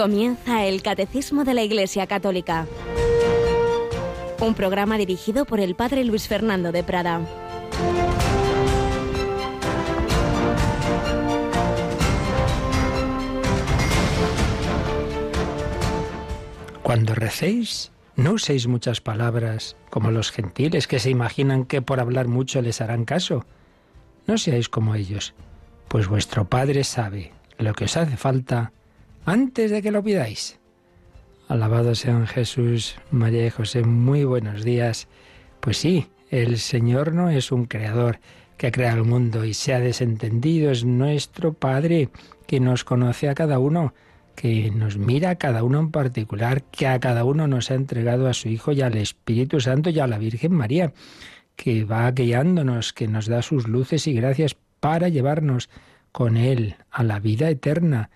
Comienza el Catecismo de la Iglesia Católica. Un programa dirigido por el Padre Luis Fernando de Prada. Cuando recéis, no uséis muchas palabras como los gentiles que se imaginan que por hablar mucho les harán caso. No seáis como ellos, pues vuestro Padre sabe lo que os hace falta antes de que lo pidáis. Alabado sean Jesús, María y José, muy buenos días. Pues sí, el Señor no es un creador que crea el mundo y se ha desentendido, es nuestro Padre que nos conoce a cada uno que nos mira a cada uno en particular, que a cada uno nos ha entregado a su Hijo y al Espíritu Santo y a la Virgen María, que va guiándonos, que nos da sus luces y gracias para llevarnos con Él a la vida eterna.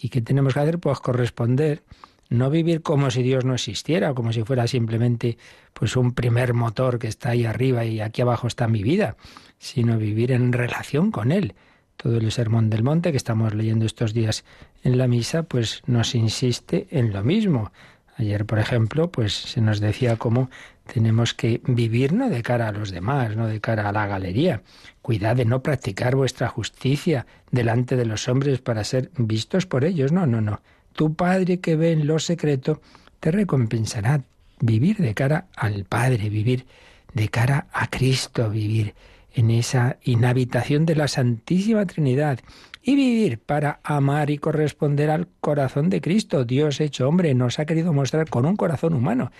¿Y qué tenemos que hacer? Pues corresponder, no vivir como si Dios no existiera, como si fuera simplemente pues un primer motor que está ahí arriba y aquí abajo está mi vida, sino vivir en relación con Él todo el Sermón del Monte que estamos leyendo estos días en la misa, pues nos insiste en lo mismo. Ayer, por ejemplo, pues se nos decía cómo tenemos que vivir no de cara a los demás, no de cara a la galería. Cuidad de no practicar vuestra justicia delante de los hombres para ser vistos por ellos. No, no, no. Tu Padre que ve en lo secreto te recompensará. Vivir de cara al Padre, vivir de cara a Cristo, vivir en esa inhabitación de la Santísima Trinidad y vivir para amar y corresponder al corazón de Cristo. Dios hecho hombre nos ha querido mostrar con un corazón humano,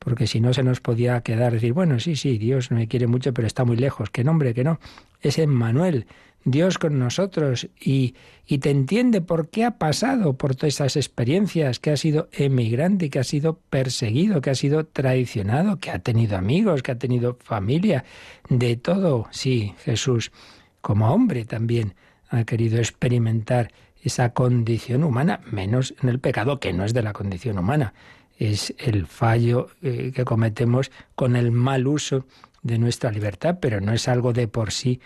porque si no se nos podía quedar decir, bueno, sí, sí, Dios me quiere mucho, pero está muy lejos. Que nombre, que no. Es Emmanuel, Dios con nosotros y, y te entiende por qué ha pasado por todas esas experiencias, que ha sido emigrante, que ha sido perseguido, que ha sido traicionado, que ha tenido amigos, que ha tenido familia, de todo. Sí, Jesús, como hombre también, ha querido experimentar esa condición humana, menos en el pecado, que no es de la condición humana, es el fallo eh, que cometemos con el mal uso de nuestra libertad, pero no es algo de por sí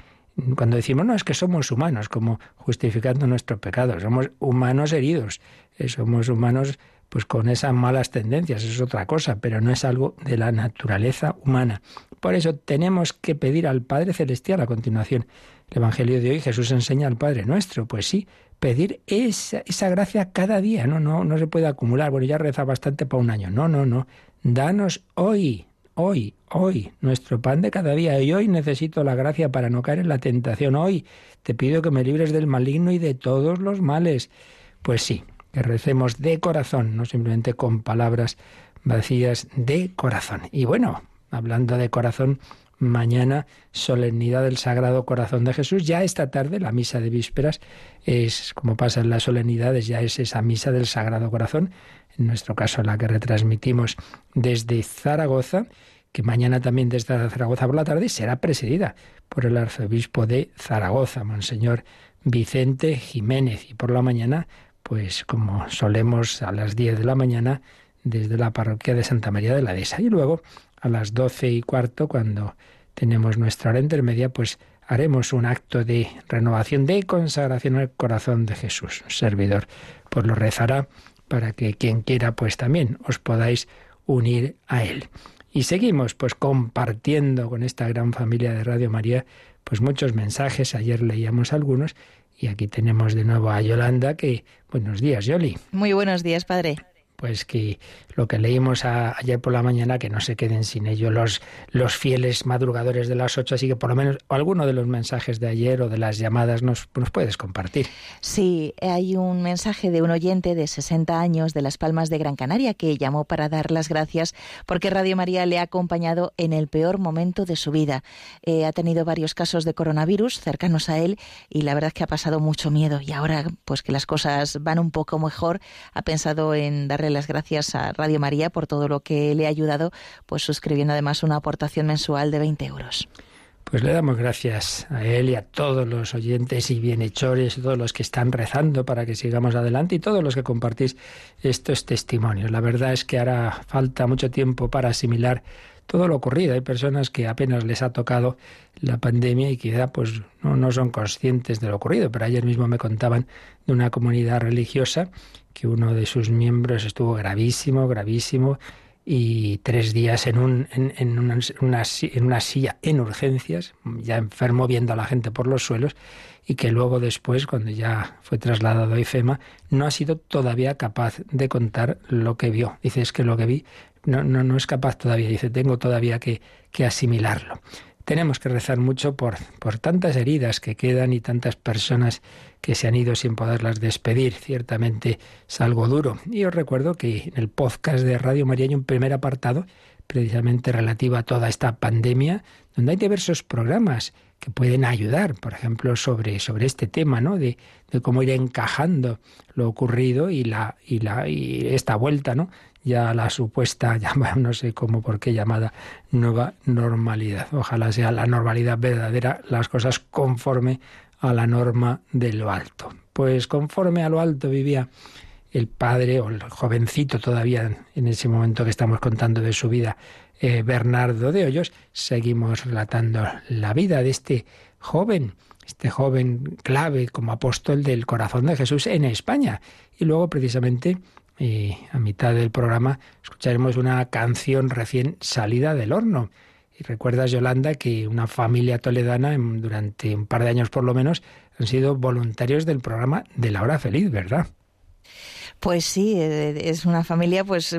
cuando decimos, no, es que somos humanos, como justificando nuestro pecado, somos humanos heridos, eh, somos humanos pues con esas malas tendencias, es otra cosa, pero no es algo de la naturaleza humana. Por eso tenemos que pedir al Padre Celestial a continuación. El Evangelio de hoy Jesús enseña al Padre nuestro, pues sí, pedir esa, esa gracia cada día, no, no, no se puede acumular, bueno, ya reza bastante para un año, no, no, no, danos hoy, hoy, hoy, nuestro pan de cada día. Y hoy necesito la gracia para no caer en la tentación. Hoy te pido que me libres del maligno y de todos los males. Pues sí, que recemos de corazón, no simplemente con palabras vacías de corazón. Y bueno, hablando de corazón, mañana solemnidad del Sagrado Corazón de Jesús. Ya esta tarde la misa de vísperas es, como pasa en las solemnidades, ya es esa misa del Sagrado Corazón en nuestro caso la que retransmitimos desde Zaragoza, que mañana también desde Zaragoza por la tarde será presidida por el arzobispo de Zaragoza, Monseñor Vicente Jiménez. Y por la mañana, pues como solemos a las 10 de la mañana, desde la parroquia de Santa María de la Dehesa. Y luego a las doce y cuarto, cuando tenemos nuestra hora intermedia, pues haremos un acto de renovación, de consagración al corazón de Jesús. Un servidor pues lo rezará para que quien quiera pues también os podáis unir a él. Y seguimos pues compartiendo con esta gran familia de Radio María pues muchos mensajes, ayer leíamos algunos y aquí tenemos de nuevo a Yolanda que buenos días, Yoli. Muy buenos días, padre pues que lo que leímos ayer por la mañana, que no se queden sin ello los, los fieles madrugadores de las ocho, así que por lo menos alguno de los mensajes de ayer o de las llamadas nos, nos puedes compartir. Sí, hay un mensaje de un oyente de 60 años de Las Palmas de Gran Canaria que llamó para dar las gracias porque Radio María le ha acompañado en el peor momento de su vida. Eh, ha tenido varios casos de coronavirus cercanos a él y la verdad es que ha pasado mucho miedo y ahora pues que las cosas van un poco mejor, ha pensado en darle las gracias a Radio María por todo lo que le ha ayudado, pues suscribiendo además una aportación mensual de 20 euros. Pues le damos gracias a él y a todos los oyentes y bienhechores, todos los que están rezando para que sigamos adelante y todos los que compartís estos testimonios. La verdad es que hará falta mucho tiempo para asimilar todo lo ocurrido. Hay personas que apenas les ha tocado la pandemia y quizá pues no, no son conscientes de lo ocurrido, pero ayer mismo me contaban de una comunidad religiosa que uno de sus miembros estuvo gravísimo, gravísimo, y tres días en, un, en, una, en una silla en urgencias, ya enfermo viendo a la gente por los suelos, y que luego después, cuando ya fue trasladado a IFEMA, no ha sido todavía capaz de contar lo que vio. Dice, es que lo que vi no, no, no es capaz todavía, dice, tengo todavía que, que asimilarlo. Tenemos que rezar mucho por, por tantas heridas que quedan y tantas personas que se han ido sin poderlas despedir. Ciertamente es algo duro. Y os recuerdo que en el podcast de Radio María hay un primer apartado precisamente relativo a toda esta pandemia, donde hay diversos programas que pueden ayudar, por ejemplo, sobre, sobre este tema, ¿no? De, de cómo ir encajando lo ocurrido y la, y la, y esta vuelta, ¿no? Ya la supuesta, no sé cómo, por qué llamada nueva normalidad. Ojalá sea la normalidad verdadera, las cosas conforme a la norma de lo alto. Pues conforme a lo alto vivía el padre o el jovencito todavía en ese momento que estamos contando de su vida, eh, Bernardo de Hoyos, seguimos relatando la vida de este joven, este joven clave como apóstol del corazón de Jesús en España. Y luego precisamente y a mitad del programa escucharemos una canción recién salida del horno. Y recuerdas, Yolanda, que una familia toledana durante un par de años por lo menos han sido voluntarios del programa de la hora feliz, ¿verdad? Pues sí, eh, es una familia pues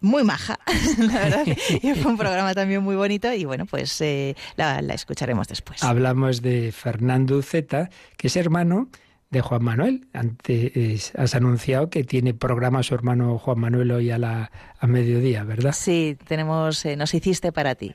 muy maja, la verdad. Y fue un programa también muy bonito y bueno, pues eh, la, la, escucharemos después. Hablamos de Fernando Zeta, que es hermano de Juan Manuel. Antes has anunciado que tiene programa su hermano Juan Manuel hoy a, la, a mediodía, ¿verdad? Sí, tenemos eh, Nos hiciste para ti.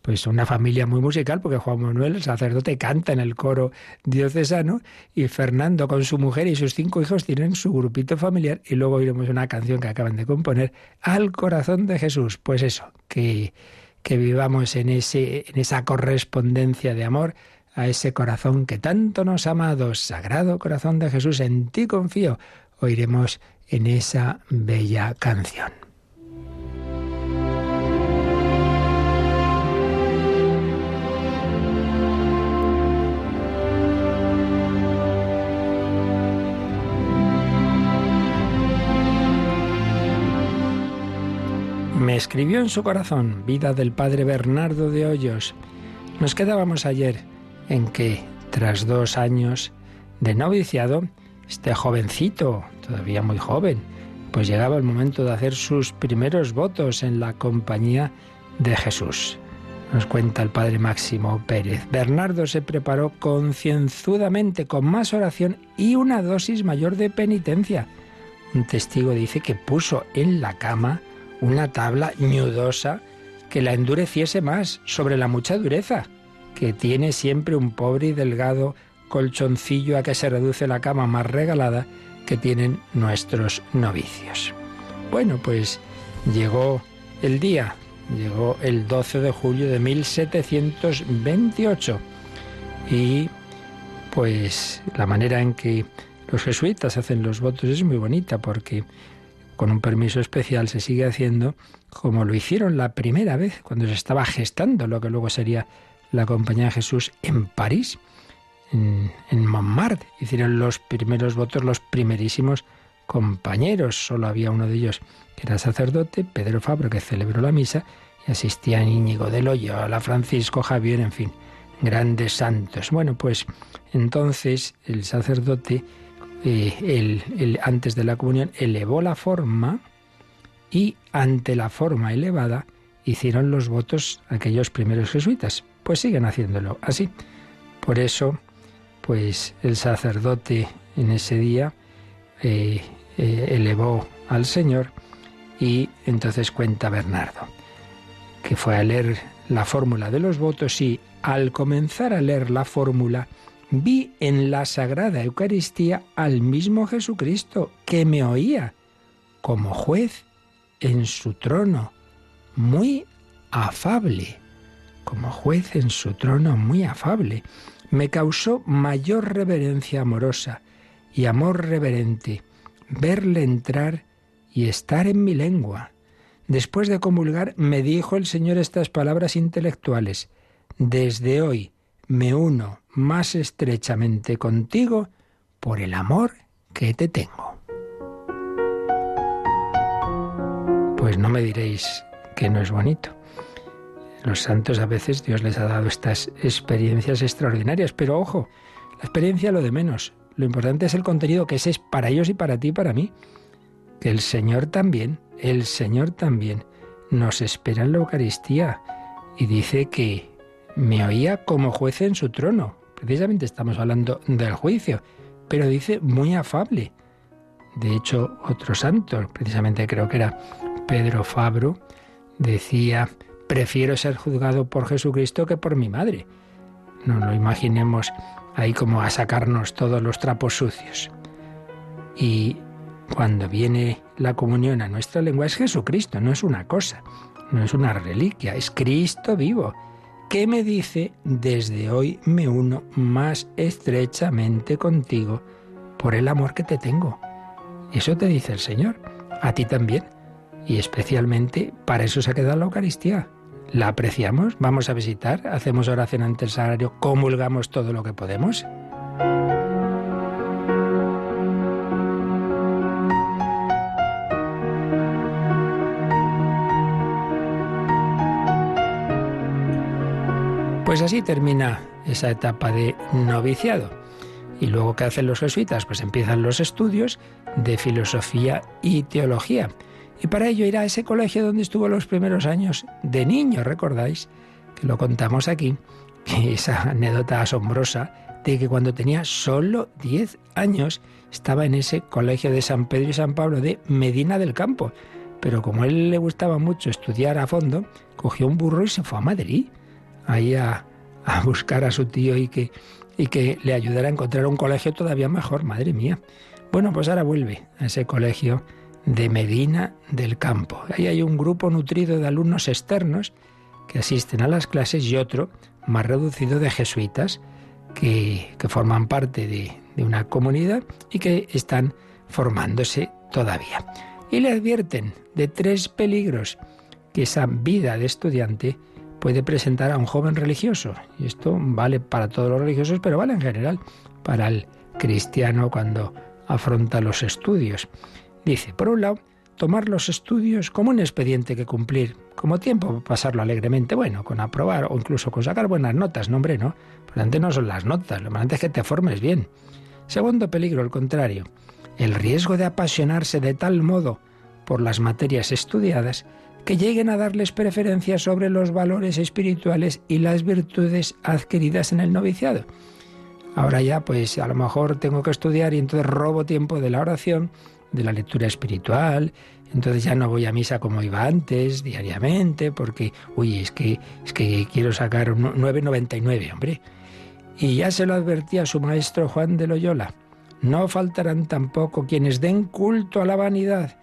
Pues una familia muy musical, porque Juan Manuel, el sacerdote, canta en el coro diocesano y Fernando con su mujer y sus cinco hijos tienen su grupito familiar y luego oiremos una canción que acaban de componer, Al corazón de Jesús. Pues eso, que, que vivamos en, ese, en esa correspondencia de amor a ese corazón que tanto nos ha amado, Sagrado Corazón de Jesús, en ti confío, oiremos en esa bella canción. Me escribió en su corazón, vida del padre Bernardo de Hoyos. Nos quedábamos ayer en que, tras dos años de noviciado, este jovencito, todavía muy joven, pues llegaba el momento de hacer sus primeros votos en la compañía de Jesús. Nos cuenta el padre Máximo Pérez. Bernardo se preparó concienzudamente con más oración y una dosis mayor de penitencia. Un testigo dice que puso en la cama una tabla ñudosa que la endureciese más sobre la mucha dureza que tiene siempre un pobre y delgado colchoncillo a que se reduce la cama más regalada que tienen nuestros novicios. Bueno, pues llegó el día, llegó el 12 de julio de 1728 y pues la manera en que los jesuitas hacen los votos es muy bonita porque con un permiso especial se sigue haciendo como lo hicieron la primera vez cuando se estaba gestando lo que luego sería la Compañía de Jesús en París, en, Montmartre. Hicieron los primeros votos los primerísimos compañeros. Solo había uno de ellos que era sacerdote, Pedro Fabro, que celebró la misa, y asistían Íñigo de Loyola, Francisco Javier, en fin, grandes santos. Bueno, pues entonces el sacerdote, eh, antes de la comunión, elevó la forma y ante la forma elevada hicieron los votos aquellos primeros jesuitas pues siguen haciéndolo así. Por eso, pues el sacerdote en ese día eh, eh, elevó al Señor y entonces cuenta Bernardo, que fue a leer la fórmula de los votos y al comenzar a leer la fórmula, vi en la Sagrada Eucaristía al mismo Jesucristo que me oía como juez en su trono, muy afable como juez en su trono muy afable. Me causó mayor reverencia amorosa y amor reverente verle entrar y estar en mi lengua. Después de comulgar, me dijo el Señor estas palabras intelectuales. Desde hoy me uno más estrechamente contigo por el amor que te tengo. Pues no me diréis que no es bonito. Los santos a veces Dios les ha dado estas experiencias extraordinarias, pero ojo, la experiencia lo de menos. Lo importante es el contenido que ese es para ellos y para ti y para mí. Que el Señor también, el Señor también nos espera en la Eucaristía y dice que me oía como juez en su trono. Precisamente estamos hablando del juicio, pero dice muy afable. De hecho, otro santo, precisamente creo que era Pedro Fabro, decía, prefiero ser juzgado por Jesucristo que por mi madre. No lo imaginemos ahí como a sacarnos todos los trapos sucios. Y cuando viene la comunión a nuestra lengua es Jesucristo, no es una cosa, no es una reliquia, es Cristo vivo. ¿Qué me dice? Desde hoy me uno más estrechamente contigo por el amor que te tengo. Eso te dice el Señor, a ti también. Y especialmente para eso se ha quedado la Eucaristía. La apreciamos, vamos a visitar, hacemos oración ante el sagrario, comulgamos todo lo que podemos. Pues así termina esa etapa de noviciado. ¿Y luego qué hacen los jesuitas? Pues empiezan los estudios de filosofía y teología. Y para ello irá a ese colegio donde estuvo los primeros años de niño, ¿recordáis? Que lo contamos aquí, esa anécdota asombrosa de que cuando tenía solo 10 años estaba en ese colegio de San Pedro y San Pablo de Medina del Campo. Pero como a él le gustaba mucho estudiar a fondo, cogió un burro y se fue a Madrid ahí a, buscar a su tío y que, y que le ayudara a encontrar un colegio todavía mejor, madre mía. Bueno, pues ahora vuelve a ese colegio de Medina del Campo. Ahí hay un grupo nutrido de alumnos externos que asisten a las clases y otro más reducido de jesuitas que, que forman parte de, de una comunidad y que están formándose todavía. Y le advierten de tres peligros que esa vida de estudiante puede presentar a un joven religioso. Y esto vale para todos los religiosos, pero vale en general para el cristiano cuando afronta los estudios. Dice, por un lado, tomar los estudios como un expediente que cumplir, como tiempo pasarlo alegremente, bueno, con aprobar o incluso con sacar buenas notas, no hombre, no. Lo importante no son las notas, lo importante es que te formes bien. Segundo peligro, el contrario, el riesgo de apasionarse de tal modo por las materias estudiadas que lleguen a darles preferencia sobre los valores espirituales y las virtudes adquiridas en el noviciado. Ahora ya, pues a lo mejor tengo que estudiar y entonces robo tiempo de la oración, de la lectura espiritual, entonces ya no voy a misa como iba antes, diariamente, porque, uy, es que, es que quiero sacar un 9,99, hombre. Y ya se lo advertía su maestro Juan de Loyola. No faltarán tampoco quienes den culto a la vanidad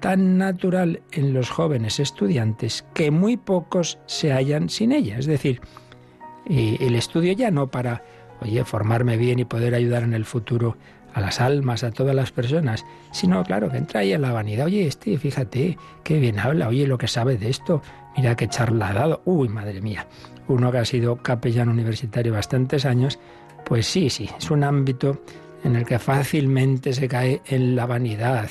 tan natural en los jóvenes estudiantes que muy pocos se hallan sin ella. Es decir, el estudio ya no para, oye, formarme bien y poder ayudar en el futuro a las almas, a todas las personas, sino, claro, que entra ahí en la vanidad. Oye, este, fíjate, qué bien habla, oye, lo que sabe de esto, mira qué charla ha dado. Uy, madre mía, uno que ha sido capellán universitario bastantes años, pues sí, sí, es un ámbito en el que fácilmente se cae en la vanidad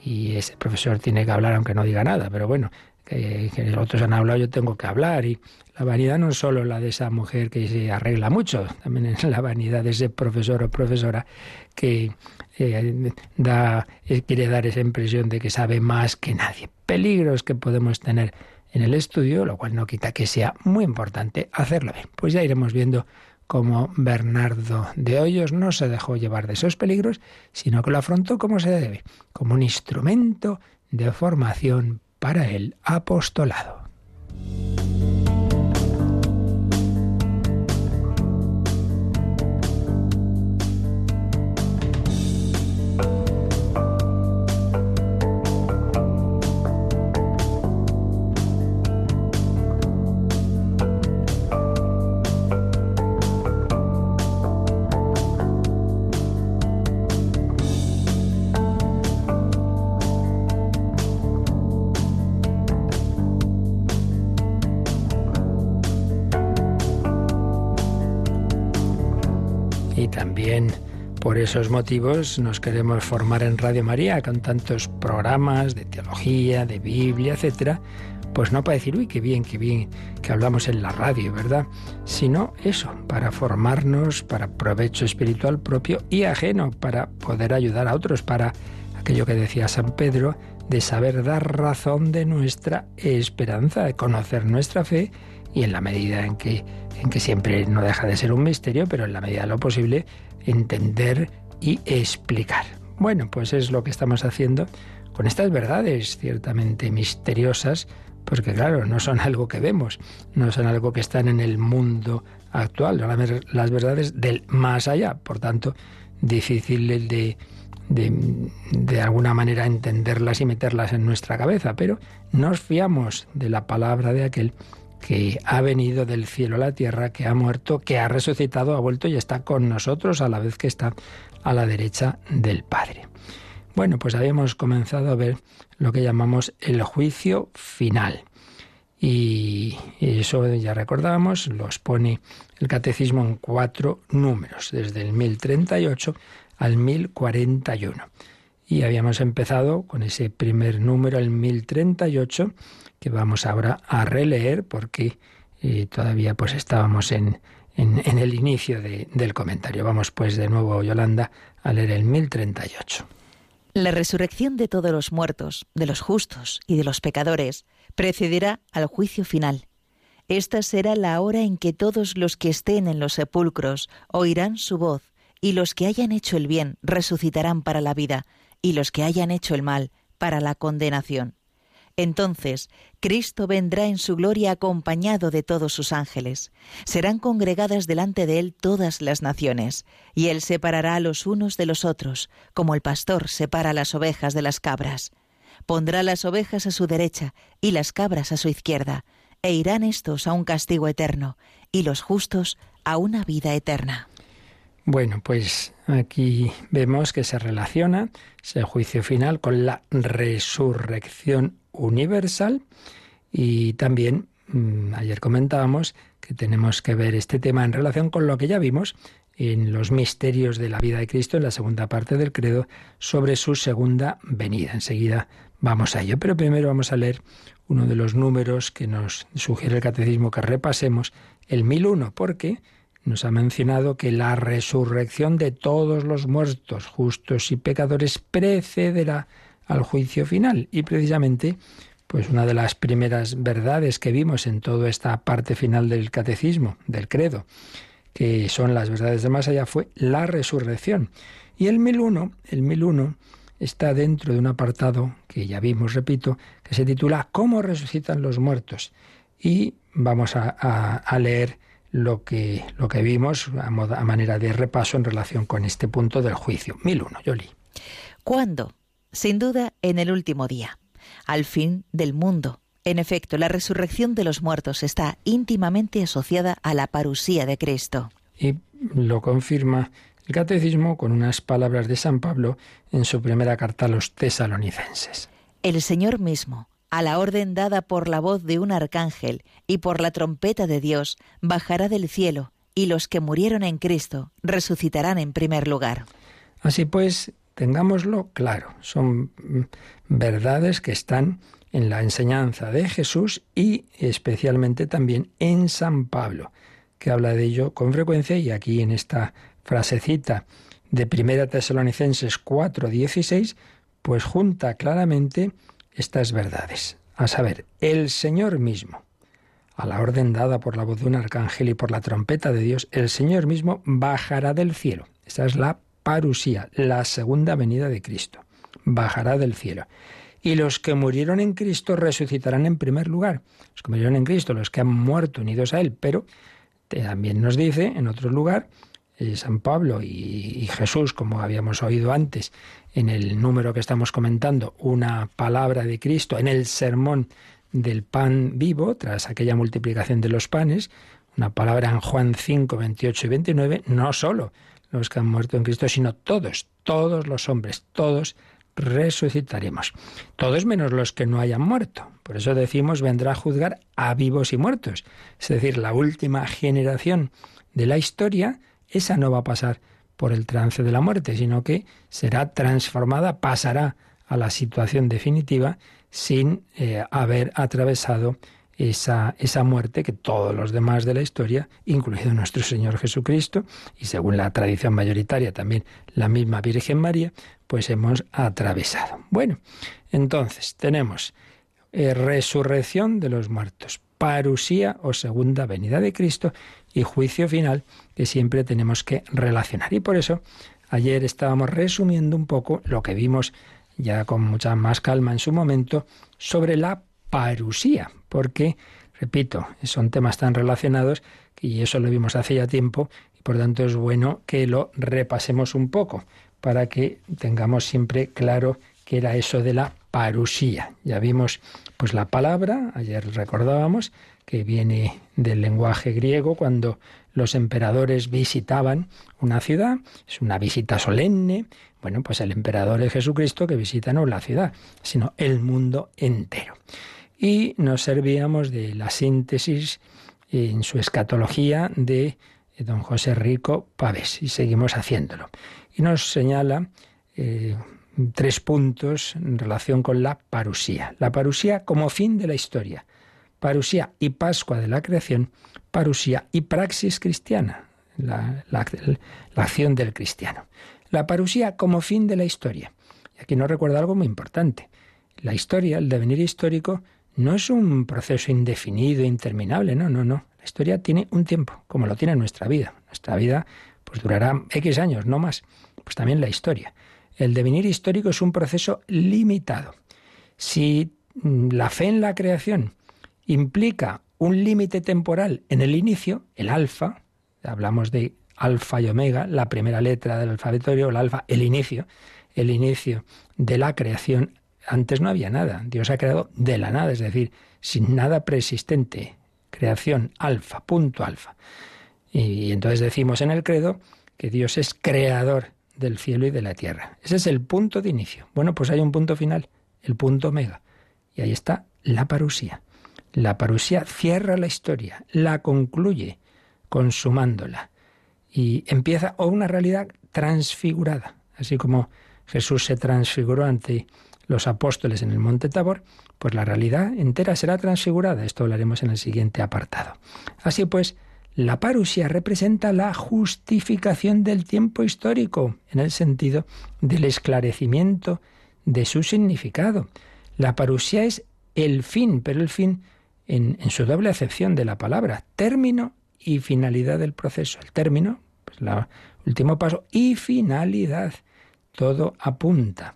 y ese profesor tiene que hablar aunque no diga nada, pero bueno, que, los otros han hablado, yo tengo que hablar. Y la vanidad no es solo la de esa mujer que se arregla mucho, también es la vanidad de ese profesor o profesora que eh, da, eh, quiere dar esa impresión de que sabe más que nadie. Peligros que podemos tener en el estudio, lo cual no quita que sea muy importante hacerlo bien. Pues ya iremos viendo como Bernardo de Hoyos no se dejó llevar de esos peligros, sino que lo afrontó como se debe, como un instrumento de formación para el apostolado. Por esos motivos nos queremos formar en Radio María con tantos programas de teología, de Biblia, etcétera. Pues no para decir, uy, qué bien, qué bien que hablamos en la radio, ¿verdad? Sino eso, para formarnos, para provecho espiritual propio y ajeno, para poder ayudar a otros, para aquello que decía San Pedro, de saber dar razón de nuestra esperanza, de conocer nuestra fe y en la medida en que, en que siempre no deja de ser un misterio, pero en la medida de lo posible, entender y explicar. Bueno, pues es lo que estamos haciendo con estas verdades ciertamente misteriosas, porque claro, no son algo que vemos, no son algo que están en el mundo actual, son las verdades del más allá, por tanto, difícil de, de, de, alguna manera entenderlas y meterlas en nuestra cabeza, pero nos fiamos de la palabra de aquel que ha venido del cielo a la tierra, que ha muerto, que ha resucitado, ha vuelto y está con nosotros a la vez que está a la derecha del Padre. Bueno, pues habíamos comenzado a ver lo que llamamos el juicio final. Y eso ya recordábamos, los pone el catecismo en cuatro números, desde el 1038 al 1041. Y habíamos empezado con ese primer número, el 1038, que vamos ahora a releer porque eh, todavía pues estábamos en, en, el inicio del comentario. Vamos pues de nuevo, Yolanda, a leer el 1038. La resurrección de todos los muertos, de los justos y de los pecadores, precederá al juicio final. Esta será la hora en que todos los que estén en los sepulcros oirán su voz, y los que hayan hecho el bien resucitarán para la vida, y los que hayan hecho el mal para la condenación. Entonces Cristo vendrá en su gloria acompañado de todos sus ángeles. Serán congregadas delante de él todas las naciones, y él separará a los unos de los otros, como el pastor separa las ovejas de las cabras. Pondrá las ovejas a su derecha y las cabras a su izquierda, e irán estos a un castigo eterno, y los justos a una vida eterna. Bueno, pues aquí vemos que se relaciona ese juicio final con la resurrección universal y también mm, ayer comentábamos que tenemos que ver este tema en relación con lo que ya vimos en los misterios de la vida de Cristo en la segunda parte del credo sobre su segunda venida. Enseguida vamos a ello, pero primero vamos a leer uno de los números que nos sugiere el catecismo que repasemos, el 1001, porque nos ha mencionado que la resurrección de todos los muertos, justos y pecadores precederá al juicio final. Y precisamente, pues una de las primeras verdades que vimos en toda esta parte final del catecismo, del credo, que son las verdades de más allá, fue la resurrección. Y el 1001, el 1001 está dentro de un apartado que ya vimos, repito, que se titula ¿Cómo resucitan los muertos? Y vamos a, leer lo que, lo que vimos a, a, manera de repaso en relación con este punto del juicio. 1001, Yoli. ¿Cuándo? Sin duda, en el último día, al fin del mundo. En efecto, la resurrección de los muertos está íntimamente asociada a la parusía de Cristo. Y lo confirma el catecismo con unas palabras de San Pablo en su primera carta a los tesalonicenses. El Señor mismo, a la orden dada por la voz de un arcángel y por la trompeta de Dios, bajará del cielo, y los que murieron en Cristo resucitarán en primer lugar. Así pues, Tengámoslo claro, son verdades que están en la enseñanza de Jesús y especialmente también en San Pablo, que habla de ello con frecuencia y aquí en esta frasecita de Primera Tesalonicenses 4:16, pues junta claramente estas verdades, a saber, el Señor mismo, a la orden dada por la voz de un arcángel y por la trompeta de Dios, el Señor mismo bajará del cielo. Esa es la parusía, la segunda venida de Cristo. Bajará del cielo. Y los que murieron en Cristo resucitarán en primer lugar. Los que murieron en Cristo, los que han muerto unidos a Él. Pero también nos dice en otro lugar, eh, San Pablo y, Jesús, como habíamos oído antes en el número que estamos comentando, una palabra de Cristo en el sermón del pan vivo, tras aquella multiplicación de los panes, una palabra en Juan 5, 28 y 29, no solo los que han muerto en Cristo, sino todos, todos los hombres, todos resucitaremos. Todos menos los que no hayan muerto. Por eso decimos vendrá a juzgar a vivos y muertos. Es decir, la última generación de la historia, esa no va a pasar por el trance de la muerte, sino que será transformada, pasará a la situación definitiva sin eh, haber atravesado esa, esa muerte que todos los demás de la historia, incluido nuestro Señor Jesucristo, y según la tradición mayoritaria también la misma Virgen María, pues hemos atravesado. Bueno, entonces tenemos eh, resurrección de los muertos, parusía o segunda venida de Cristo y juicio final que siempre tenemos que relacionar. Y por eso ayer estábamos resumiendo un poco lo que vimos ya con mucha más calma en su momento sobre la parusía, porque, repito, son temas tan relacionados que eso lo vimos hace ya tiempo y por tanto es bueno que lo repasemos un poco para que tengamos siempre claro qué era eso de la parusía. Ya vimos pues la palabra, ayer recordábamos que viene del lenguaje griego cuando los emperadores visitaban una ciudad, es una visita solemne, bueno, pues el emperador es Jesucristo que visita no la ciudad, sino el mundo entero y nos servíamos de la síntesis en su escatología de don José Rico Pavés y seguimos haciéndolo. Y nos señala eh, tres puntos en relación con la parusía. La parusía como fin de la historia, parusía y Pascua de la creación, parusía y praxis cristiana, la, la acción del cristiano. La parusía como fin de la historia. Y aquí nos recuerda algo muy importante. La historia, el devenir histórico, no es un proceso indefinido, interminable, no, no, no. La historia tiene un tiempo, como lo tiene nuestra vida. Nuestra vida pues durará X años, no más. Pues también la historia. El devenir histórico es un proceso limitado. Si mm, la fe en la creación implica un límite temporal en el inicio, el alfa, hablamos de alfa y omega, la primera letra del alfabeto el alfa, el inicio, el inicio de la creación, antes no había nada. Dios ha creado de la nada, es decir, sin nada preexistente. Creación alfa, punto alfa. Y, entonces decimos en el credo que Dios es creador del cielo y de la tierra. Ese es el punto de inicio. Bueno, pues hay un punto final, el punto omega. Y ahí está la parusía. La parusía cierra la historia, la concluye, consumándola. Y empieza una realidad transfigurada, así como Jesús se transfiguró ante los apóstoles en el monte Tabor, pues la realidad entera será transfigurada. Esto hablaremos en el siguiente apartado. Así pues, la parusia representa la justificación del tiempo histórico, en el sentido del esclarecimiento de su significado. La parusia es el fin, pero el fin en, en, su doble acepción de la palabra, término y finalidad del proceso. El término, pues el último paso, y finalidad. Todo apunta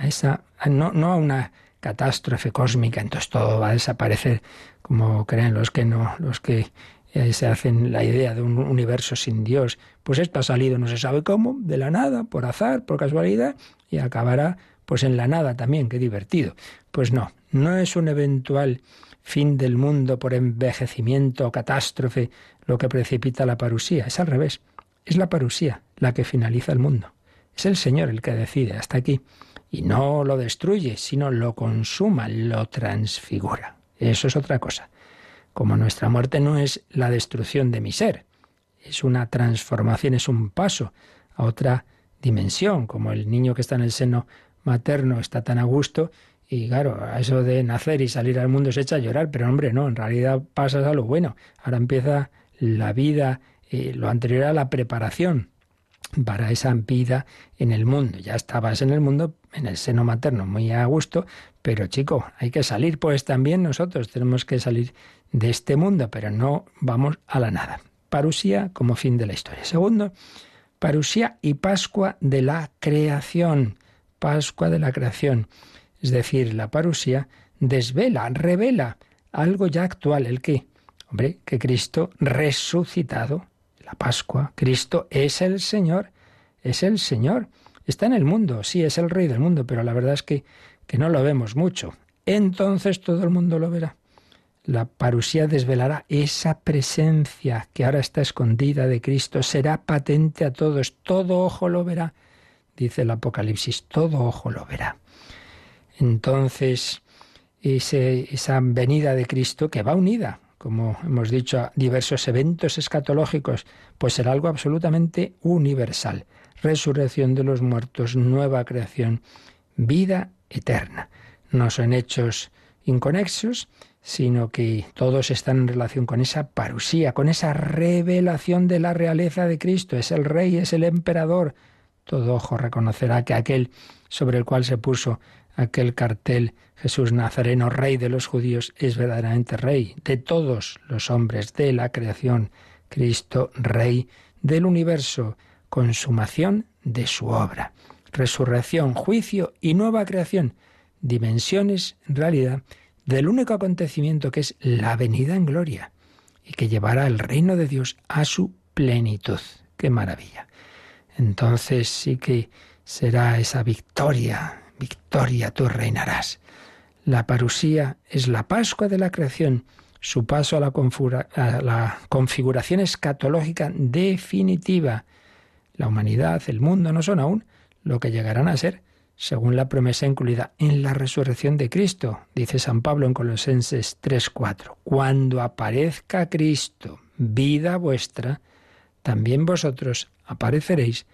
a esa, no, no a una catástrofe cósmica, entonces todo va a desaparecer, como creen los que no, los que eh, se hacen la idea de un universo sin Dios. Pues esto ha salido no se sabe cómo, de la nada, por azar, por casualidad, y acabará pues en la nada también, qué divertido. Pues no, no es un eventual fin del mundo por envejecimiento o catástrofe lo que precipita la parusía, es al revés. Es la parusía la que finaliza el mundo. Es el Señor el que decide hasta aquí y no lo destruye, sino lo consuma, lo transfigura. Eso es otra cosa. Como nuestra muerte no es la destrucción de mi ser, es una transformación, es un paso a otra dimensión, como el niño que está en el seno materno está tan a gusto y claro, a eso de nacer y salir al mundo se echa a llorar, pero hombre, no, en realidad pasas a lo bueno. Ahora empieza la vida, eh, lo anterior a la preparación para esa vida en el mundo. Ya estabas en el mundo, en el seno materno, muy a gusto, pero chico, hay que salir, pues también nosotros tenemos que salir de este mundo, pero no vamos a la nada. Parusía como fin de la historia. Segundo, parusía y Pascua de la creación. Pascua de la creación. Es decir, la parusía desvela, revela algo ya actual, el que, hombre, que Cristo resucitado la Pascua, Cristo es el Señor, es el Señor. Está en el mundo, sí, es el Rey del mundo, pero la verdad es que, que no lo vemos mucho. Entonces todo el mundo lo verá. La parusía desvelará esa presencia que ahora está escondida de Cristo, será patente a todos, todo ojo lo verá, dice el Apocalipsis, todo ojo lo verá. Entonces, esa venida de Cristo que va unida como hemos dicho, a diversos eventos escatológicos, pues será algo absolutamente universal. Resurrección de los muertos, nueva creación, vida eterna. No son hechos inconexos, sino que todos están en relación con esa parusía, con esa revelación de la realeza de Cristo. Es el rey, es el emperador. Todo ojo reconocerá que aquel sobre el cual se puso aquel cartel Jesús Nazareno, rey de los judíos, es verdaderamente rey de todos los hombres de la creación. Cristo, rey del universo, consumación de su obra. Resurrección, juicio y nueva creación. Dimensiones, en realidad, del único acontecimiento que es la venida en gloria y que llevará el reino de Dios a su plenitud. ¡Qué maravilla! Entonces sí que será esa victoria, victoria tú reinarás. La parusía es la Pascua de la creación, su paso a la configuración escatológica definitiva. La humanidad, el mundo no son aún lo que llegarán a ser según la promesa incluida en la resurrección de Cristo, dice San Pablo en Colosenses 3:4. Cuando aparezca Cristo, vida vuestra, también vosotros apareceréis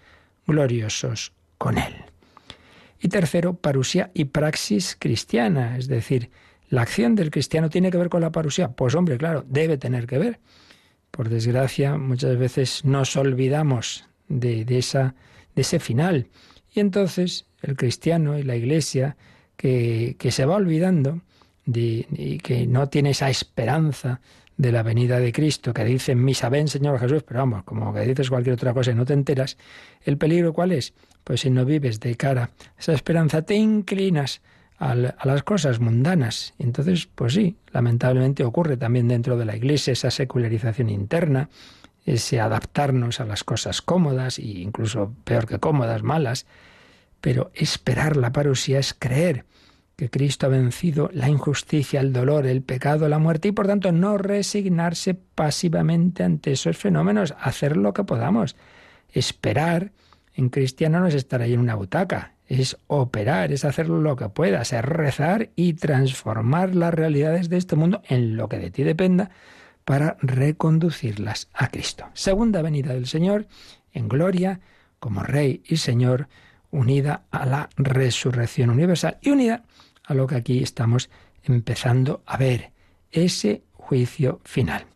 gloriosos con él. Y tercero, parusía y praxis cristiana, es decir, la acción del cristiano tiene que ver con la parusía. Pues hombre, claro, debe tener que ver. Por desgracia, muchas veces nos olvidamos de, esa, de ese final. Y entonces el cristiano y la iglesia que, se va olvidando de, y que no tiene esa esperanza de la venida de Cristo, que dice en misa, ven Señor Jesús, pero vamos, como que dices cualquier otra cosa y no te enteras, ¿el peligro cuál es? Pues si no vives de cara a esa esperanza, te inclinas a, las cosas mundanas. Entonces, pues sí, lamentablemente ocurre también dentro de la Iglesia esa secularización interna, ese adaptarnos a las cosas cómodas e incluso peor que cómodas, malas, pero esperar la parusía es creer que Cristo ha vencido la injusticia, el dolor, el pecado, la muerte y por tanto no resignarse pasivamente ante esos fenómenos, hacer lo que podamos. Esperar en cristiano no es estar ahí en una butaca, es operar, es hacer lo que puedas, es rezar y transformar las realidades de este mundo en lo que de ti dependa para reconducirlas a Cristo. Segunda venida del Señor en gloria como Rey y Señor unida a la resurrección universal y unida a lo que aquí estamos empezando a ver, ese juicio final.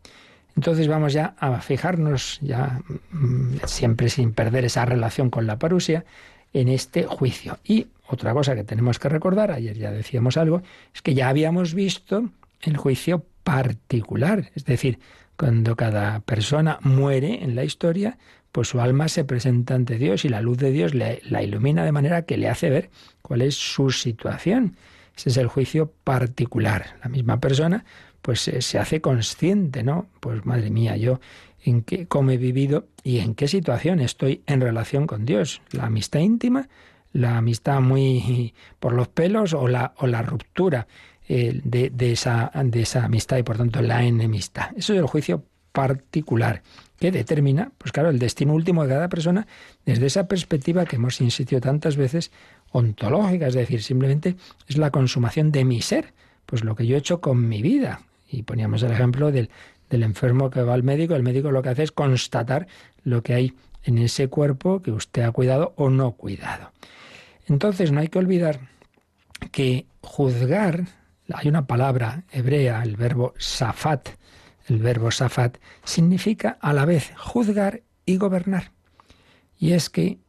Entonces vamos ya a fijarnos, ya mm, siempre sin perder esa relación con la parusia, en este juicio. Y otra cosa que tenemos que recordar, ayer ya decíamos algo, es que ya habíamos visto el juicio particular, es decir, cuando cada persona muere en la historia, pues su alma se presenta ante Dios y la luz de Dios le, la ilumina de manera que le hace ver cuál es su situación. Ese es el juicio particular. La misma persona pues se hace consciente, ¿no? Pues madre mía, yo en qué cómo he vivido y en qué situación estoy en relación con Dios. La amistad íntima, la amistad muy por los pelos o la, o la ruptura eh, de, de, esa, de esa amistad y por tanto la enemistad. Eso es el juicio particular que determina, pues claro, el destino último de cada persona desde esa perspectiva que hemos insistido tantas veces, ontológica, es decir, simplemente es la consumación de mi ser, pues lo que yo he hecho con mi vida. Y poníamos el ejemplo del, del enfermo que va al médico, el médico lo que hace es constatar lo que hay en ese cuerpo que usted ha cuidado o no cuidado. Entonces no hay que olvidar que juzgar, hay una palabra hebrea, el verbo safat, el verbo safat, significa a la vez juzgar y gobernar. Y es que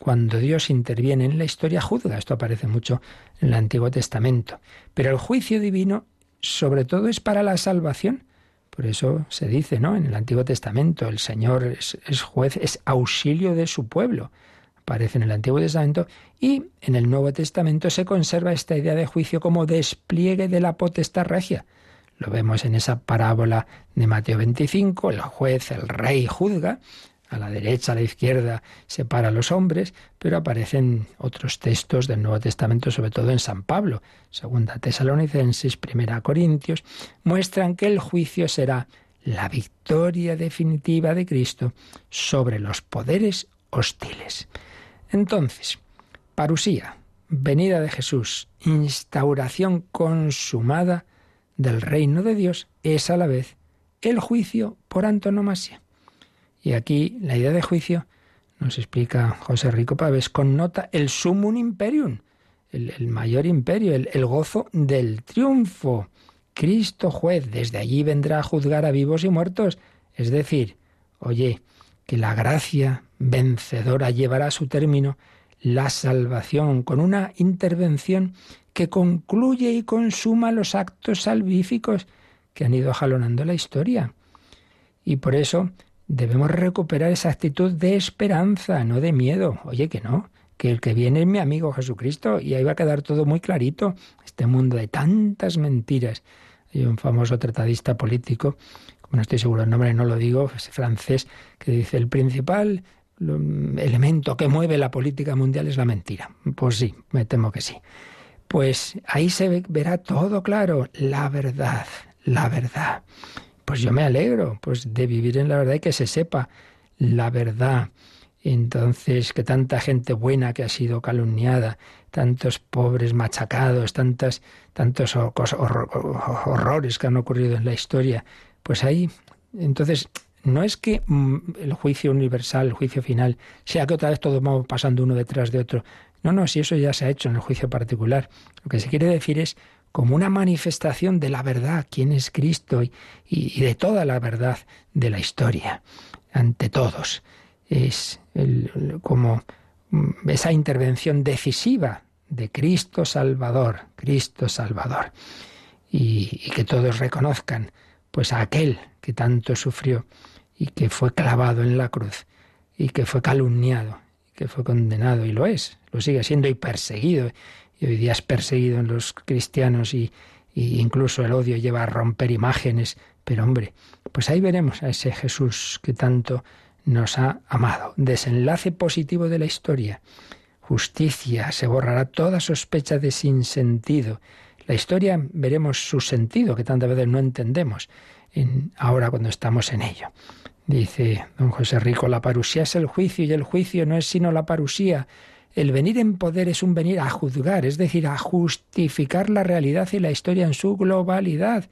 cuando Dios interviene en la historia, juzga. Esto aparece mucho en el Antiguo Testamento. Pero el juicio divino, sobre todo, es para la salvación. Por eso se dice, ¿no? En el Antiguo Testamento, el Señor es, es juez, es auxilio de su pueblo. Aparece en el Antiguo Testamento y en el Nuevo Testamento se conserva esta idea de juicio como despliegue de la potestad regia. Lo vemos en esa parábola de Mateo 25, el juez, el rey juzga, a la derecha, a la izquierda separa a los hombres, pero aparecen otros textos del Nuevo Testamento, sobre todo en San Pablo, segunda Tesalonicenses, primera Corintios, muestran que el juicio será la victoria definitiva de Cristo sobre los poderes hostiles. Entonces, parusía, venida de Jesús, instauración consumada del reino de Dios es a la vez el juicio por antonomasia. Y aquí la idea de juicio, nos explica José Rico Pávez, connota el sumum imperium, el, mayor imperio, el gozo del triunfo. Cristo juez, desde allí vendrá a juzgar a vivos y muertos. Es decir, oye, que la gracia vencedora llevará a su término la salvación con una intervención que concluye y consuma los actos salvíficos que han ido jalonando la historia. Y por eso debemos recuperar esa actitud de esperanza, no de miedo. Oye, que no, que el que viene es mi amigo Jesucristo y ahí va a quedar todo muy clarito. Este mundo de tantas mentiras. Hay un famoso tratadista político, como no estoy seguro el nombre, no lo digo, es francés, que dice el principal elemento que mueve la política mundial es la mentira. Pues sí, me temo que sí. Pues ahí se verá todo claro, la verdad, la verdad. Pues yo me alegro pues de vivir en la verdad y que se sepa la verdad. Entonces, que tanta gente buena que ha sido calumniada, tantos pobres machacados, tantas, tantos horrores que han ocurrido en la historia, pues ahí, entonces, no es que mm, el juicio universal, el juicio final, sea que otra vez todos vamos pasando uno detrás de otro. No, no, si eso ya se ha hecho en el juicio particular. Lo que se quiere decir es como una manifestación de la verdad, quién es Cristo y, de toda la verdad de la historia, ante todos. Es como mm, esa intervención decisiva de Cristo Salvador, Cristo Salvador, y que todos reconozcan pues a aquel que tanto sufrió y que fue clavado en la cruz y que fue calumniado y que fue condenado y lo es, lo sigue siendo y perseguido y hoy día es perseguido en los cristianos y, incluso el odio lleva a romper imágenes, pero hombre, pues ahí veremos a ese Jesús que tanto nos ha amado. Desenlace positivo de la historia. Justicia, se borrará toda sospecha de sinsentido. La historia veremos su sentido, que tantas veces no entendemos en, ahora cuando estamos en ello. Dice don José Rico, la parusía es el juicio y el juicio no es sino la parusía. El venir en poder es un venir a juzgar, es decir, a justificar la realidad y la historia en su globalidad.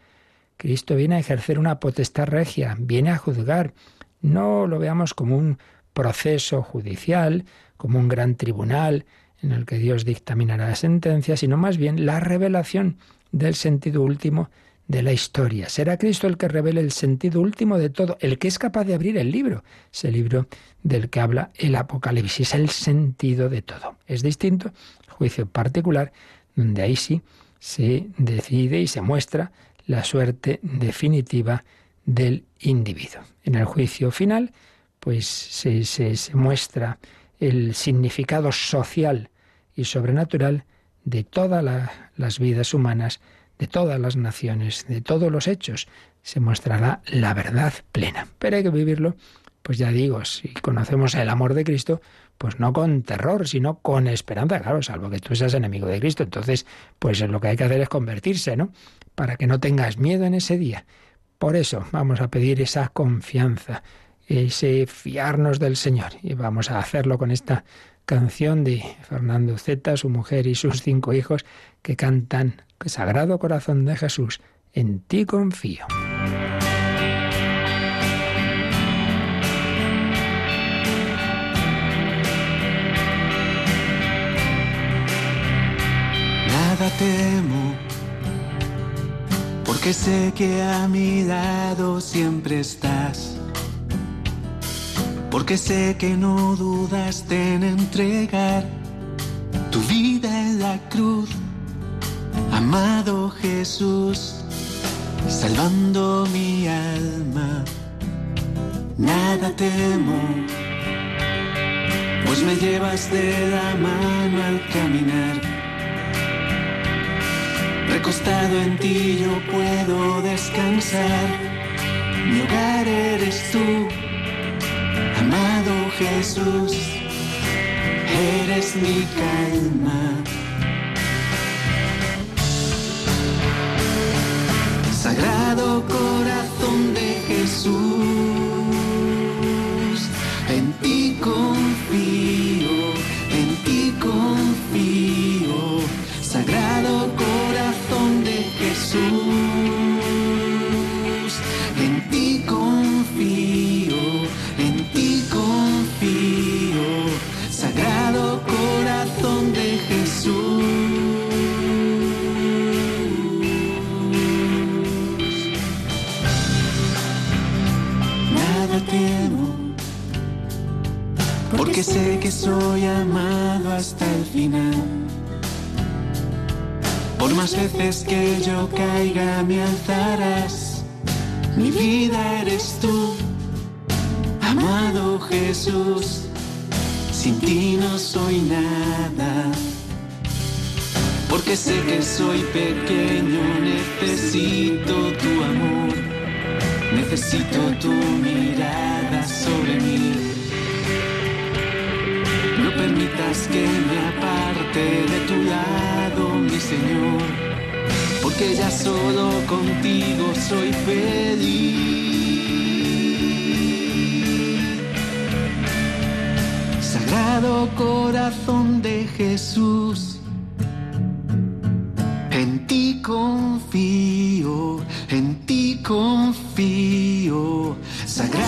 Cristo viene a ejercer una potestad regia, viene a juzgar. No lo veamos como un proceso judicial, como un gran tribunal en el que Dios dictaminará la sentencia, sino más bien la revelación del sentido último de la historia. Será Cristo el que revele el sentido último de todo, el que es capaz de abrir el libro, ese libro del que habla el Apocalipsis, el sentido de todo. Es distinto juicio particular, donde ahí sí se decide y se muestra la suerte definitiva del individuo. En el juicio final, pues se, se muestra el significado social y sobrenatural de todas las vidas humanas de todas las naciones, de todos los hechos, se mostrará la verdad plena. Pero hay que vivirlo, pues ya digo, si conocemos el amor de Cristo, pues no con terror, sino con esperanza, claro, salvo que tú seas enemigo de Cristo. Entonces, pues lo que hay que hacer es convertirse, ¿no? Para que no tengas miedo en ese día. Por eso vamos a pedir esa confianza, ese fiarnos del Señor. Y vamos a hacerlo con esta canción de Fernando Zeta, su mujer y sus cinco hijos, que cantan Sagrado Corazón de Jesús, en ti confío. Nada temo, porque sé que a mi lado siempre estás. Porque sé que no dudaste en entregar tu vida en la cruz Amado Jesús, salvando mi alma, nada temo, pues me llevas de la mano al caminar. Recostado en ti yo puedo descansar, mi hogar eres tú, amado Jesús, eres mi calma. Sagrado corazón de Jesús, hasta el final. Por más veces que yo caiga me alzarás, mi vida eres tú, amado Jesús, sin ti no soy nada. Porque sé que soy pequeño, necesito tu amor, necesito tu mirada sobre mí. Permitas que me aparte de tu lado, mi Señor, porque ya solo contigo soy feliz. Sagrado corazón de Jesús en ti confío, en ti confío, Sagrado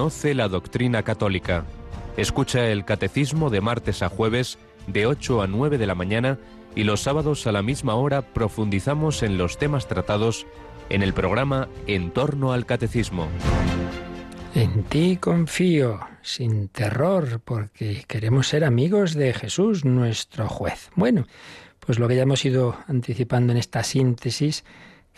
Conoce la doctrina católica. Escucha el catecismo de martes a jueves de 8 a 9 de la mañana y los sábados a la misma hora profundizamos en los temas tratados en el programa En torno al catecismo. En ti confío, sin terror, porque queremos ser amigos de Jesús, nuestro juez. Bueno, pues lo que ya hemos ido anticipando en esta síntesis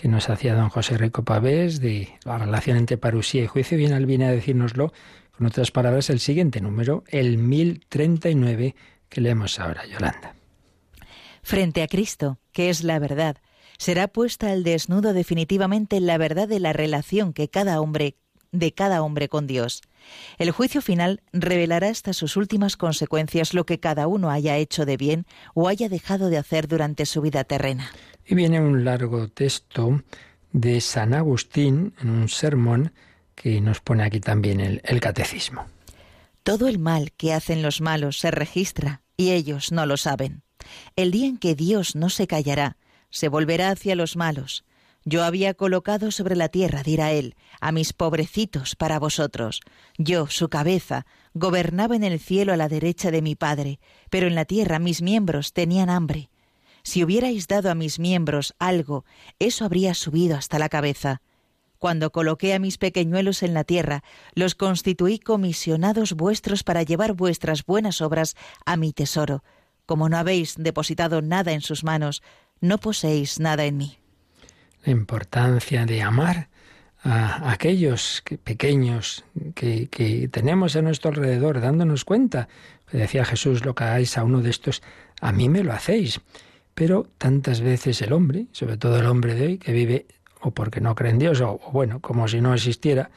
que nos hacía don José Rico Pavés de la relación entre parusía y juicio, bien al viene a decírnoslo con otras palabras el siguiente número, el 1039 que leemos ahora, Yolanda. Frente a Cristo, que es la verdad, será puesta al desnudo definitivamente la verdad de la relación que cada hombre de cada hombre con Dios. El juicio final revelará hasta sus últimas consecuencias lo que cada uno haya hecho de bien o haya dejado de hacer durante su vida terrena. Y viene un largo texto de San Agustín en un sermón que nos pone aquí también el, catecismo. Todo el mal que hacen los malos se registra y ellos no lo saben. El día en que Dios no se callará, se volverá hacia los malos. Yo había colocado sobre la tierra, dirá él, a mis pobrecitos para vosotros. Yo, su cabeza, gobernaba en el cielo a la derecha de mi Padre, pero en la tierra mis miembros tenían hambre. Si hubierais dado a mis miembros algo, eso habría subido hasta la cabeza. Cuando coloqué a mis pequeñuelos en la tierra, los constituí comisionados vuestros para llevar vuestras buenas obras a mi tesoro. Como no habéis depositado nada en sus manos, no poseéis nada en mí. La importancia de amar a aquellos que- pequeños que, tenemos a nuestro alrededor, dándonos cuenta. Decía Jesús, lo que hagáis a uno de estos, a mí me lo hacéis. Pero tantas veces el hombre, sobre todo el hombre de hoy, que vive o porque no cree en Dios, o, bueno, como si no existiera,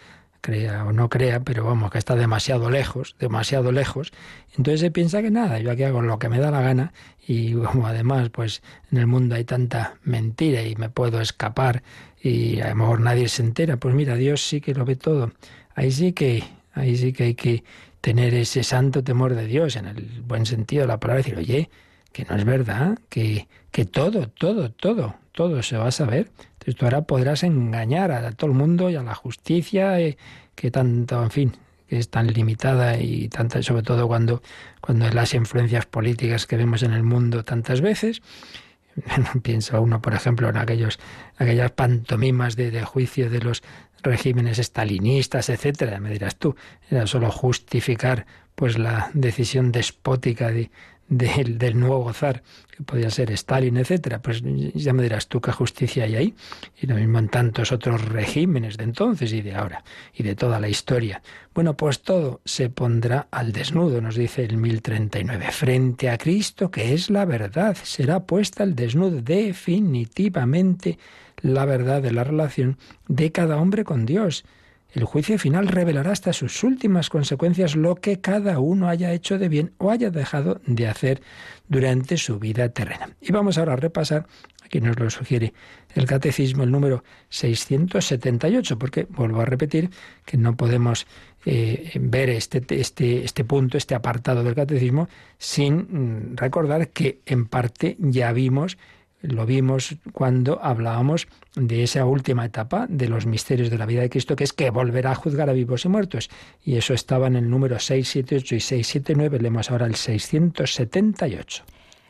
crea o no crea, pero vamos, que está demasiado lejos, demasiado lejos. Entonces se piensa que nada, yo aquí hago lo que me da la gana y como además pues en el mundo hay tanta mentira y me puedo escapar y a lo mejor nadie se entera, pues mira, Dios sí que lo ve todo. Ahí sí que, ahí sí que hay que tener ese santo temor de Dios en el buen sentido de la palabra, decir, oye, que no es verdad, que, que todo, todo, todo, todo se va a saber. Entonces tú ahora podrás engañar a todo el mundo y a la justicia, eh, que tanto, en fin, que es tan limitada y tanta, sobre todo cuando, cuando las influencias políticas que vemos en el mundo tantas veces. Piensa uno, por ejemplo, en aquellos, aquellas pantomimas de, de juicio de los regímenes estalinistas, etcétera. Me dirás tú, era solo justificar pues la decisión despótica de, del, nuevo zar, que podía ser Stalin, etcétera, pues ya me dirás tú qué justicia hay ahí. Y lo mismo en tantos otros regímenes de entonces y de ahora, y de toda la historia. Bueno, pues todo se pondrá al desnudo, nos dice el 1039. Frente a Cristo, que es la verdad, será puesta al desnudo definitivamente la verdad de la relación de cada hombre con Dios. El juicio final revelará hasta sus últimas consecuencias lo que cada uno haya hecho de bien o haya dejado de hacer durante su vida terrena. Y vamos ahora a repasar, aquí nos lo sugiere el catecismo, el número 678, porque vuelvo a repetir que no podemos eh, ver este, este, este punto, este apartado del catecismo, sin mm, recordar que en parte ya vimos lo vimos cuando hablábamos de esa última etapa de los misterios de la vida de Cristo, que es que volverá a juzgar a vivos y muertos. Y eso estaba en el número 678 y 679. Leemos ahora el 678.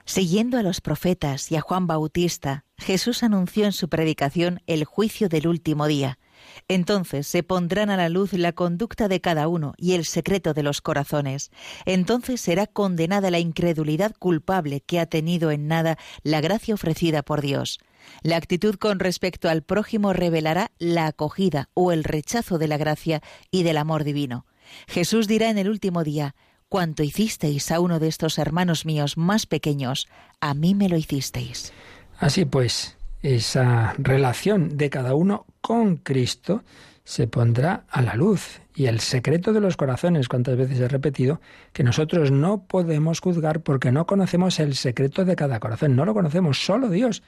Siguiendo a los profetas y a Juan Bautista, Jesús anunció en su predicación el juicio del último día. Entonces se pondrán a la luz la conducta de cada uno y el secreto de los corazones. Entonces será condenada la incredulidad culpable que ha tenido en nada la gracia ofrecida por Dios. La actitud con respecto al prójimo revelará la acogida o el rechazo de la gracia y del amor divino. Jesús dirá en el último día, Cuanto hicisteis a uno de estos hermanos míos más pequeños, a mí me lo hicisteis. Así pues, esa relación de cada uno con Cristo se pondrá a la luz. Y el secreto de los corazones, cuántas veces he repetido, que nosotros no podemos juzgar porque no conocemos el secreto de cada corazón, no lo conocemos, solo Dios.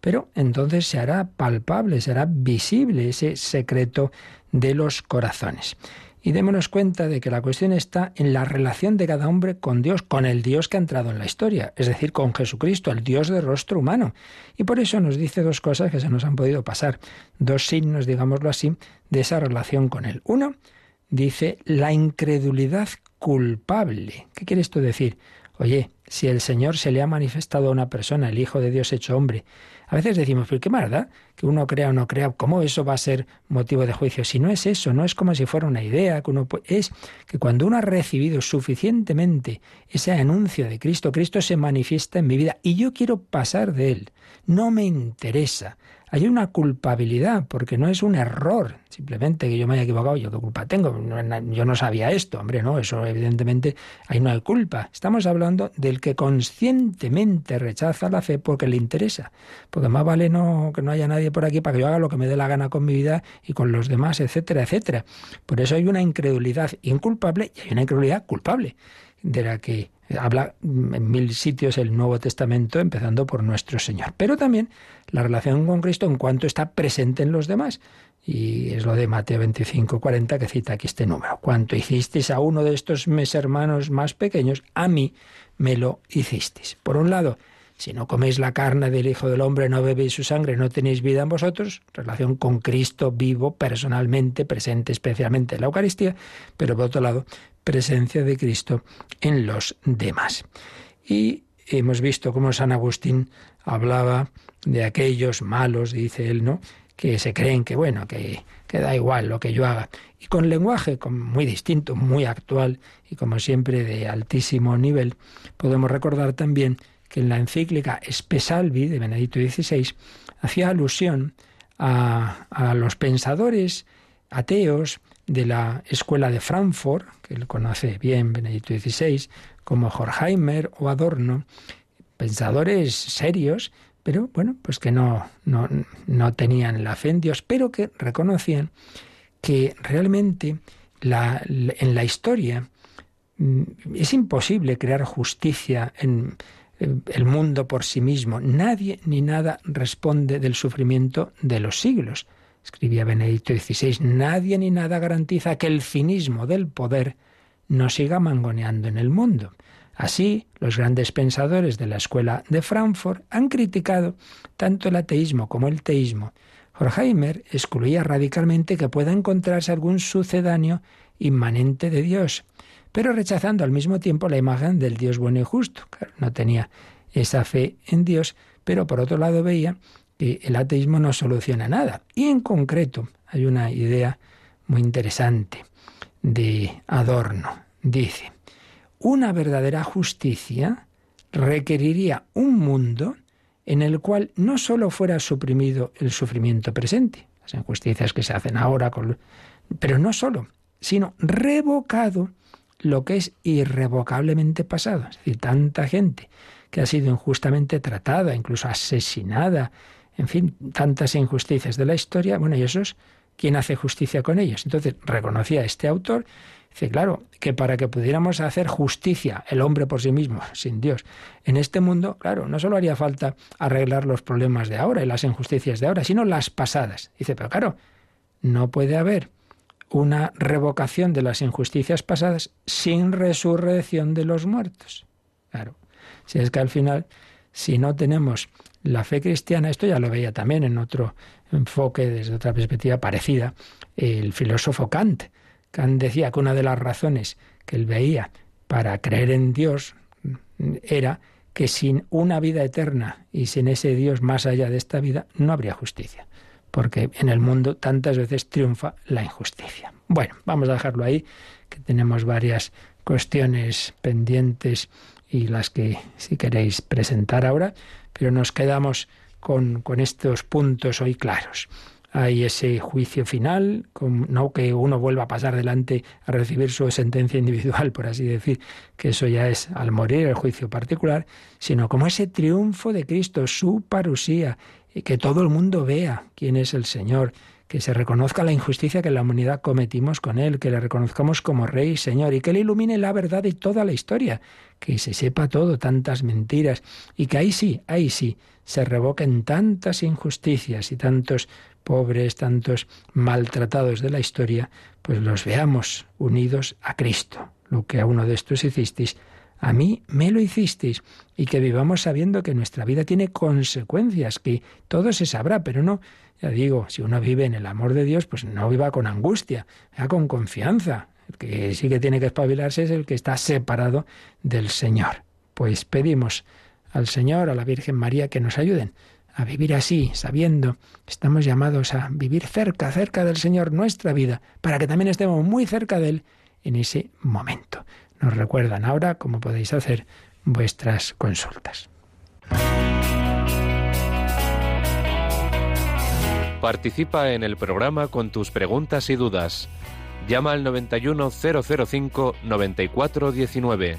Pero entonces se hará palpable, será visible ese secreto de los corazones. Y démonos cuenta de que la cuestión está en la relación de cada hombre con Dios, con el Dios que ha entrado en la historia, es decir, con Jesucristo, el Dios de rostro humano. Y por eso nos dice dos cosas que se nos han podido pasar, dos signos, digámoslo así, de esa relación con Él. Uno, dice la incredulidad culpable. ¿Qué quiere esto decir? Oye, si el Señor se le ha manifestado a una persona, el Hijo de Dios hecho hombre, a veces decimos, pero qué más da, que uno crea o no crea, ¿cómo eso va a ser motivo de juicio? Si no es eso, no es como si fuera una idea, es que cuando uno ha recibido suficientemente ese anuncio de Cristo, Cristo se manifiesta en mi vida y yo quiero pasar de él. No me interesa hay una culpabilidad, porque no es un error, simplemente que yo me haya equivocado, yo qué culpa tengo, yo no sabía esto, hombre, no, eso evidentemente ahí no hay culpa. Estamos hablando del que conscientemente rechaza la fe porque le interesa, porque más vale no que no haya nadie por aquí para que yo haga lo que me dé la gana con mi vida y con los demás, etcétera, etcétera. Por eso hay una incredulidad inculpable y hay una incredulidad culpable de la que habla en mil sitios el Nuevo Testamento, empezando por nuestro Señor. Pero también la relación con Cristo en cuanto está presente en los demás. Y es lo de Mateo 25, 40 que cita aquí este número. Cuanto hicisteis a uno de estos mis hermanos más pequeños, a mí me lo hicisteis. Por un lado, si no coméis la carne del Hijo del Hombre, no bebéis su sangre, no tenéis vida en vosotros, relación con Cristo vivo, personalmente, presente especialmente en la Eucaristía, pero por otro lado, presencia de Cristo en los demás. Y hemos visto cómo San Agustín hablaba de aquellos malos, dice él, ¿no? que se creen que, bueno, que, que da igual lo que yo haga. Y con lenguaje muy distinto, muy actual y como siempre de altísimo nivel, podemos recordar también que en la encíclica Espesalvi de Benedicto XVI hacía alusión a, a los pensadores ateos de la escuela de Frankfurt, que él conoce bien Benedicto XVI, como Horkheimer o Adorno, pensadores serios, pero bueno, pues que no, no, no tenían la fe en Dios, pero que reconocían que realmente la, en la historia mm, es imposible crear justicia en el mundo por sí mismo. Nadie ni nada responde del sufrimiento de los siglos escribía Benedicto XVI, nadie ni nada garantiza que el cinismo del poder no siga mangoneando en el mundo. Así, los grandes pensadores de la escuela de Frankfurt han criticado tanto el ateísmo como el teísmo. Horkheimer excluía radicalmente que pueda encontrarse algún sucedáneo inmanente de Dios, pero rechazando al mismo tiempo la imagen del Dios bueno y justo. no tenía esa fe en Dios, pero por otro lado veía el ateísmo no soluciona nada. Y en concreto, Hay una idea muy interesante de Adorno. Dice, una verdadera justicia requeriría un mundo en el cual no sólo fuera suprimido el sufrimiento presente, las injusticias que se hacen ahora, con, pero no solo, sino revocado lo que es irrevocablemente pasado. Es decir, tanta gente que ha sido injustamente tratada, incluso asesinada, en fin, tantas injusticias de la historia, bueno, y esos, ¿quién hace justicia con ellos? Entonces reconocía este autor, dice, claro, que para que pudiéramos hacer justicia, el hombre por sí mismo, sin Dios, en este mundo, claro, no solo haría falta arreglar los problemas de ahora y las injusticias de ahora, sino las pasadas. Dice, pero claro, no puede haber una revocación de las injusticias pasadas sin resurrección de los muertos. Claro, si es que al final, si no tenemos la fe cristiana, esto ya lo veía también en otro enfoque, desde otra perspectiva parecida, el filósofo Kant. Kant decía que una de las razones que él veía para creer en Dios era que sin una vida eterna y sin ese Dios más allá de esta vida no habría justicia, porque en el mundo tantas veces triunfa la injusticia. Bueno, vamos a dejarlo ahí, que tenemos varias cuestiones pendientes y las que si queréis presentar ahora, pero nos quedamos con, con estos puntos hoy claros. Hay ese juicio final, no que uno vuelva a pasar delante a recibir su sentencia individual, por así decir, que eso ya es al morir el juicio particular, sino como ese triunfo de Cristo, su parusía, y que todo el mundo vea quién es el Señor, que se reconozca la injusticia que la humanidad cometimos con Él, que le reconozcamos como Rey y Señor, y que le ilumine la verdad de toda la historia, que se sepa todo, tantas mentiras, y que ahí sí, ahí sí, se revoquen tantas injusticias y tantos pobres, tantos maltratados de la historia, pues los veamos unidos a Cristo. Lo que a uno de estos hicisteis, a mí me lo hicisteis, y que vivamos sabiendo que nuestra vida tiene consecuencias, que todo se sabrá, pero no ya digo, si uno vive en el amor de Dios, pues no viva con angustia, viva con confianza. El que sí que tiene que espabilarse es el que está separado del Señor. Pues pedimos al Señor, a la Virgen María, que nos ayuden a vivir así, sabiendo estamos llamados a vivir cerca, cerca del Señor nuestra vida, para que también estemos muy cerca de Él en ese momento. Nos recuerdan ahora cómo podéis hacer vuestras consultas. Participa en el programa con tus preguntas y dudas. Llama al 91005 9419.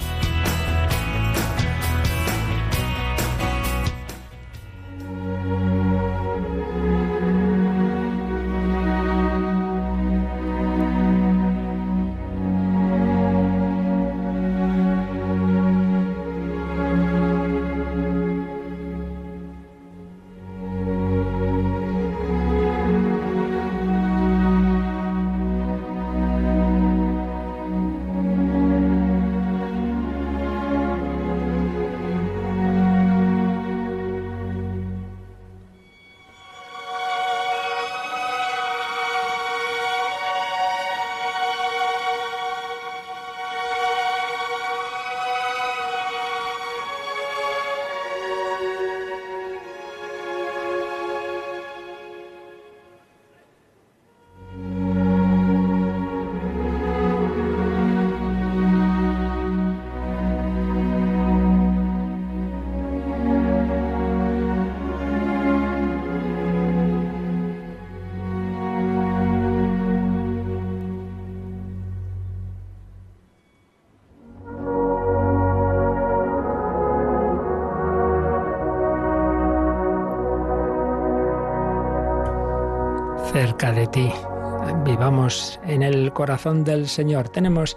Corazón del Señor. Tenemos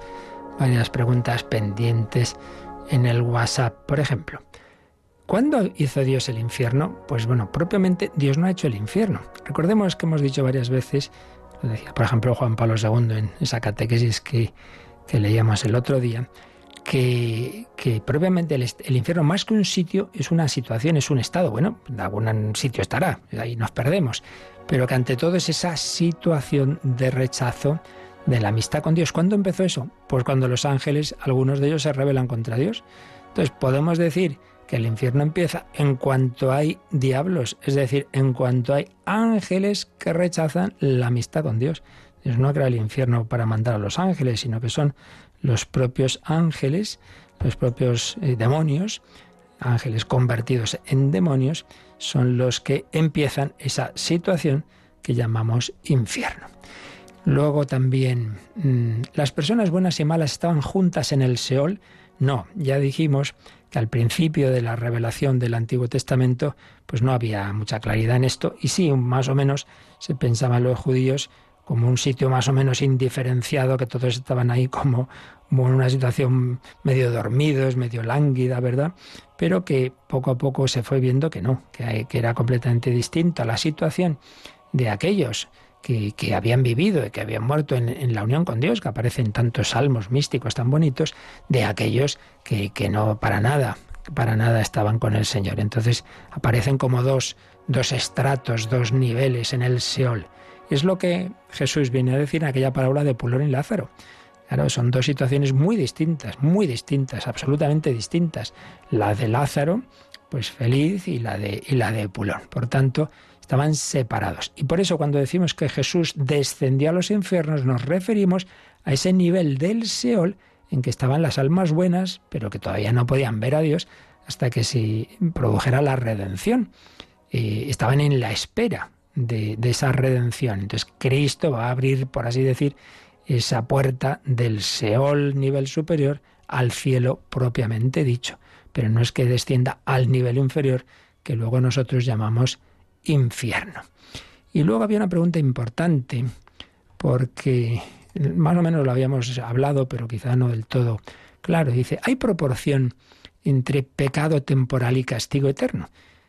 varias preguntas pendientes en el WhatsApp, por ejemplo. ¿Cuándo hizo Dios el infierno? Pues bueno, propiamente Dios no ha hecho el infierno. Recordemos que hemos dicho varias veces, por ejemplo Juan Pablo II en esa catequesis que, leíamos el otro día, que, propiamente el infierno, más que un sitio, es una situación, es un estado. Bueno, en algún sitio estará, ahí nos perdemos. Pero que ante todo es esa situación de rechazo de la amistad con Dios. ¿Cuándo empezó eso? Pues cuando los ángeles, algunos de ellos se rebelan contra Dios. Entonces podemos decir que el infierno empieza en cuanto hay diablos, es decir, en cuanto hay ángeles que rechazan la amistad con Dios. Dios no crea el infierno para mandar a los ángeles, sino que son los propios ángeles, los propios eh, demonios, ángeles convertidos en demonios, son los que empiezan esa situación que llamamos infierno. Luego también, mm, ¿las personas buenas y malas estaban juntas en el Seol? No, ya dijimos que al principio de la revelación del Antiguo Testamento, pues no había mucha claridad en esto, y sí, más o menos se pensaban los judíos como un sitio más o menos indiferenciado, que todos estaban ahí como, en una situación medio dormidos, medio lánguida, ¿verdad? Pero que poco a poco se fue viendo que no, que, que era completamente distinta la situación de aquellos que, habían vivido y que habían muerto en, en la unión con Dios, que aparecen tantos salmos místicos tan bonitos, de aquellos que, que no para nada, para nada estaban con el Señor. Entonces aparecen como dos, dos estratos, dos niveles en el Seol. Es lo que Jesús viene a decir en aquella parábola de Pulón y Lázaro. Claro, son dos situaciones muy distintas, muy distintas, absolutamente distintas. La de Lázaro, pues feliz, y la de, y la de Pulón. Por tanto, estaban separados. Y por eso cuando decimos que Jesús descendió a los infiernos, nos referimos a ese nivel del Seol en que estaban las almas buenas, pero que todavía no podían ver a Dios hasta que se produjera la redención. Estaban en la espera de, de esa redención. Entonces Cristo va a abrir, por así decir, esa puerta del Seol nivel superior al cielo propiamente dicho. Pero no es que descienda al nivel inferior que luego nosotros llamamos infierno. Y luego había una pregunta importante, porque más o menos lo habíamos hablado, pero quizá no del todo claro. Dice, ¿hay proporción entre pecado temporal y castigo eterno?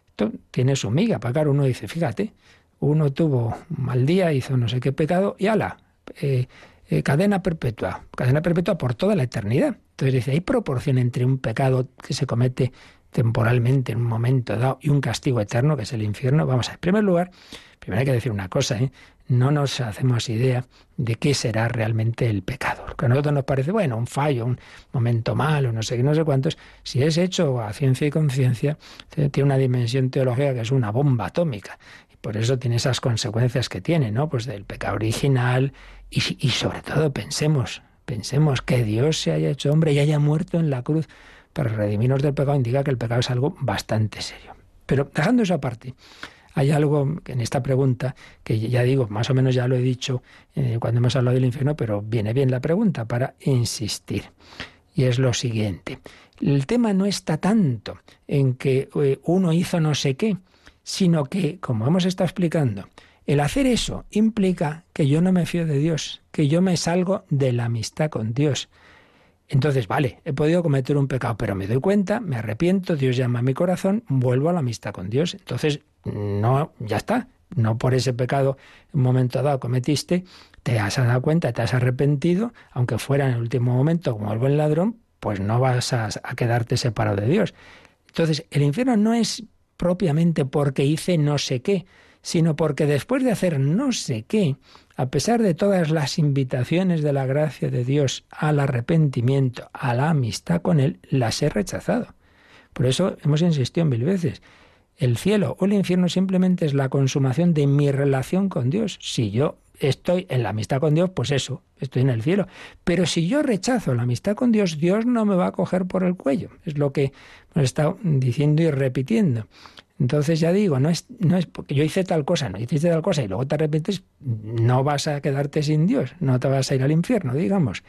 Esto tiene su miga, claro, uno dice, fíjate, uno tuvo un mal día, hizo no sé qué pecado, y ala, eh, eh, cadena perpetua, cadena perpetua por toda la eternidad. Entonces dice, ¿hay proporción entre un pecado que se comete temporalmente en un momento dado y un castigo eterno que es el infierno? Vamos a en primer lugar, primero hay que decir una cosa, ¿eh? no nos hacemos idea de qué será realmente el pecado. Lo que a nosotros nos parece, bueno, un fallo, un momento malo, no sé qué, no sé cuántos, si es hecho a ciencia y conciencia, tiene una dimensión teológica que es una bomba atómica. Y por eso tiene esas consecuencias que tiene, ¿no? Pues del pecado original y sobre todo pensemos, pensemos que Dios se haya hecho hombre y haya muerto en la cruz para redimirnos del pecado, indica que el pecado es algo bastante serio. Pero dejando eso aparte, hay algo en esta pregunta que ya digo, más o menos ya lo he dicho eh, cuando hemos hablado del infierno, pero viene bien la pregunta para insistir. Y es lo siguiente. El tema no está tanto en que eh, uno hizo no sé qué, sino que, como hemos estado explicando, el hacer eso implica que yo no me fío de Dios, que yo me salgo de la amistad con Dios. Entonces, vale, he podido cometer un pecado, pero me doy cuenta, me arrepiento, Dios llama a mi corazón, vuelvo a la amistad con Dios. Entonces, no, ya está. No por ese pecado en un momento dado cometiste, te has dado cuenta, te has arrepentido, aunque fuera en el último momento como el buen ladrón, pues no vas a, a quedarte separado de Dios. Entonces, el infierno no es propiamente porque hice no sé qué, sino porque después de hacer no sé qué, a pesar de todas las invitaciones de la gracia de Dios al arrepentimiento, a la amistad con Él, las he rechazado. Por eso hemos insistido mil veces. El cielo o el infierno simplemente es la consumación de mi relación con Dios. Si yo estoy en la amistad con Dios, pues eso, estoy en el cielo. Pero si yo rechazo la amistad con Dios, Dios no me va a coger por el cuello. Es lo que hemos estado diciendo y repitiendo. Entonces ya digo, no es, no es porque yo hice tal cosa, no hiciste tal cosa y luego te arrepientes, no vas a quedarte sin Dios, no te vas a ir al infierno, digamos.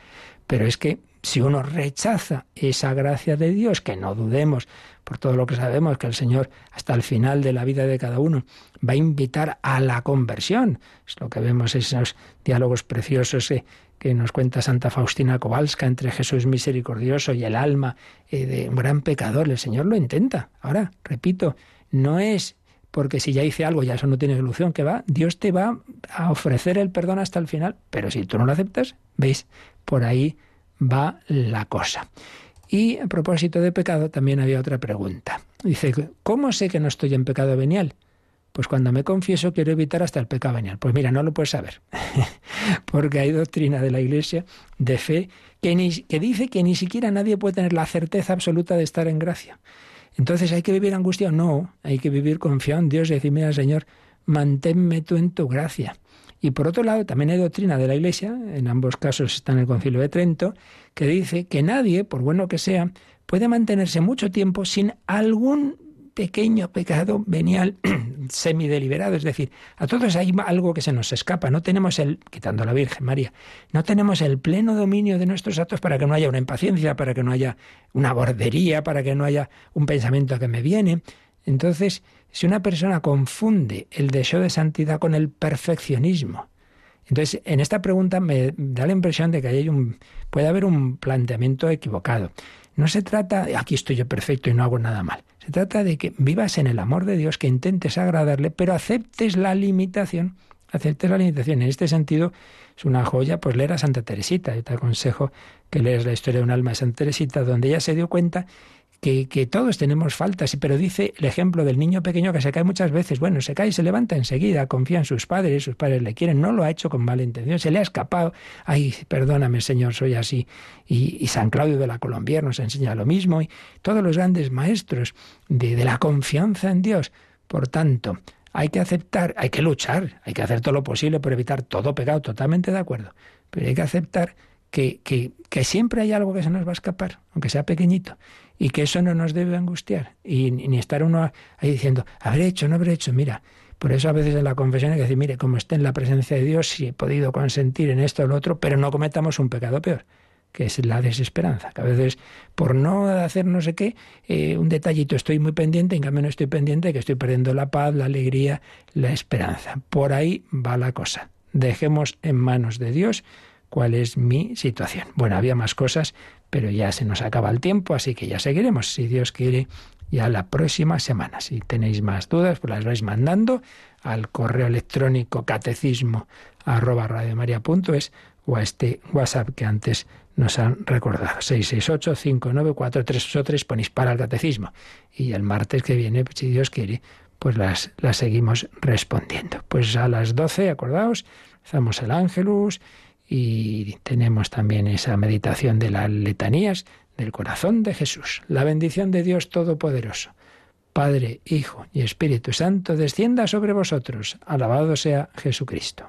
Pero es que si uno rechaza esa gracia de Dios, que no dudemos por todo lo que sabemos, que el Señor hasta el final de la vida de cada uno va a invitar a la conversión. Es lo que vemos en esos diálogos preciosos que, que nos cuenta Santa Faustina Kowalska entre Jesús misericordioso y el alma eh, de un gran pecador. El Señor lo intenta. Ahora, repito, no es porque si ya hice algo ya eso no tiene solución, que va, Dios te va a ofrecer el perdón hasta el final, pero si tú no lo aceptas, veis, por ahí va la cosa. Y a propósito de pecado, también había otra pregunta. Dice, ¿cómo sé que no estoy en pecado venial? Pues cuando me confieso quiero evitar hasta el pecado venial. Pues mira, no lo puedes saber. Porque hay doctrina de la Iglesia de fe que, que dice que ni siquiera nadie puede tener la certeza absoluta de estar en gracia. Entonces, ¿hay que vivir angustiado? No, hay que vivir confiado en Dios y decir, mira, Señor, manténme tú en tu gracia. Y por otro lado, también hay doctrina de la Iglesia, en ambos casos está en el Concilio de Trento, que dice que nadie, por bueno que sea, puede mantenerse mucho tiempo sin algún pequeño pecado venial semideliberado, es decir, a todos hay algo que se nos escapa, no tenemos el, quitando a la Virgen María, no tenemos el pleno dominio de nuestros actos para que no haya una impaciencia, para que no haya una bordería, para que no haya un pensamiento que me viene. Entonces, si una persona confunde el deseo de santidad con el perfeccionismo, entonces en esta pregunta me da la impresión de que hay un, puede haber un planteamiento equivocado. No se trata de aquí estoy yo perfecto y no hago nada mal. Se trata de que vivas en el amor de Dios, que intentes agradarle, pero aceptes la limitación. Aceptes la limitación. En este sentido, es una joya, pues leer a Santa Teresita. Yo te aconsejo que leas la historia de un alma de Santa Teresita, donde ella se dio cuenta que, todos tenemos faltas, pero dice el ejemplo del niño pequeño que se cae muchas veces. Bueno, se cae y se levanta enseguida, confía en sus padres, sus padres le quieren, no lo ha hecho con mala intención, se le ha escapado. Ay, perdóname, Señor, soy así. Y, San Claudio de la Colombia nos enseña lo mismo, y todos los grandes maestros de, de la confianza en Dios. Por tanto, hay que aceptar, hay que luchar, hay que hacer todo lo posible por evitar todo pecado, totalmente de acuerdo. Pero hay que aceptar que, siempre hay algo que se nos va a escapar, aunque sea pequeñito y que eso no nos debe angustiar y ni estar uno ahí diciendo, habré hecho, no habré hecho, mira. Por eso a veces en la confesión hay que decir, mire, como esté en la presencia de Dios, si he podido consentir en esto o lo otro, pero no cometamos un pecado peor, que es la desesperanza, que a veces por no hacer no sé qué, eh, un detallito estoy muy pendiente, en cambio no estoy pendiente, que estoy perdiendo la paz, la alegría, la esperanza. Por ahí va la cosa. Dejemos en manos de Dios cuál es mi situación. Bueno, había más cosas, pero ya se nos acaba el tiempo, así que ya seguiremos, si Dios quiere, ya la próxima semana. Si tenéis más dudas, pues las vais mandando al correo electrónico catecismo arroba o a este WhatsApp que antes nos han recordado. 668-594-383 ponéis para el catecismo. Y el martes que viene, si Dios quiere, pues las, las seguimos respondiendo. Pues a las 12, acordaos, hacemos el ángelus y tenemos también esa meditación de las letanías del corazón de Jesús. La bendición de Dios Todopoderoso, Padre, Hijo y Espíritu Santo, descienda sobre vosotros. Alabado sea Jesucristo.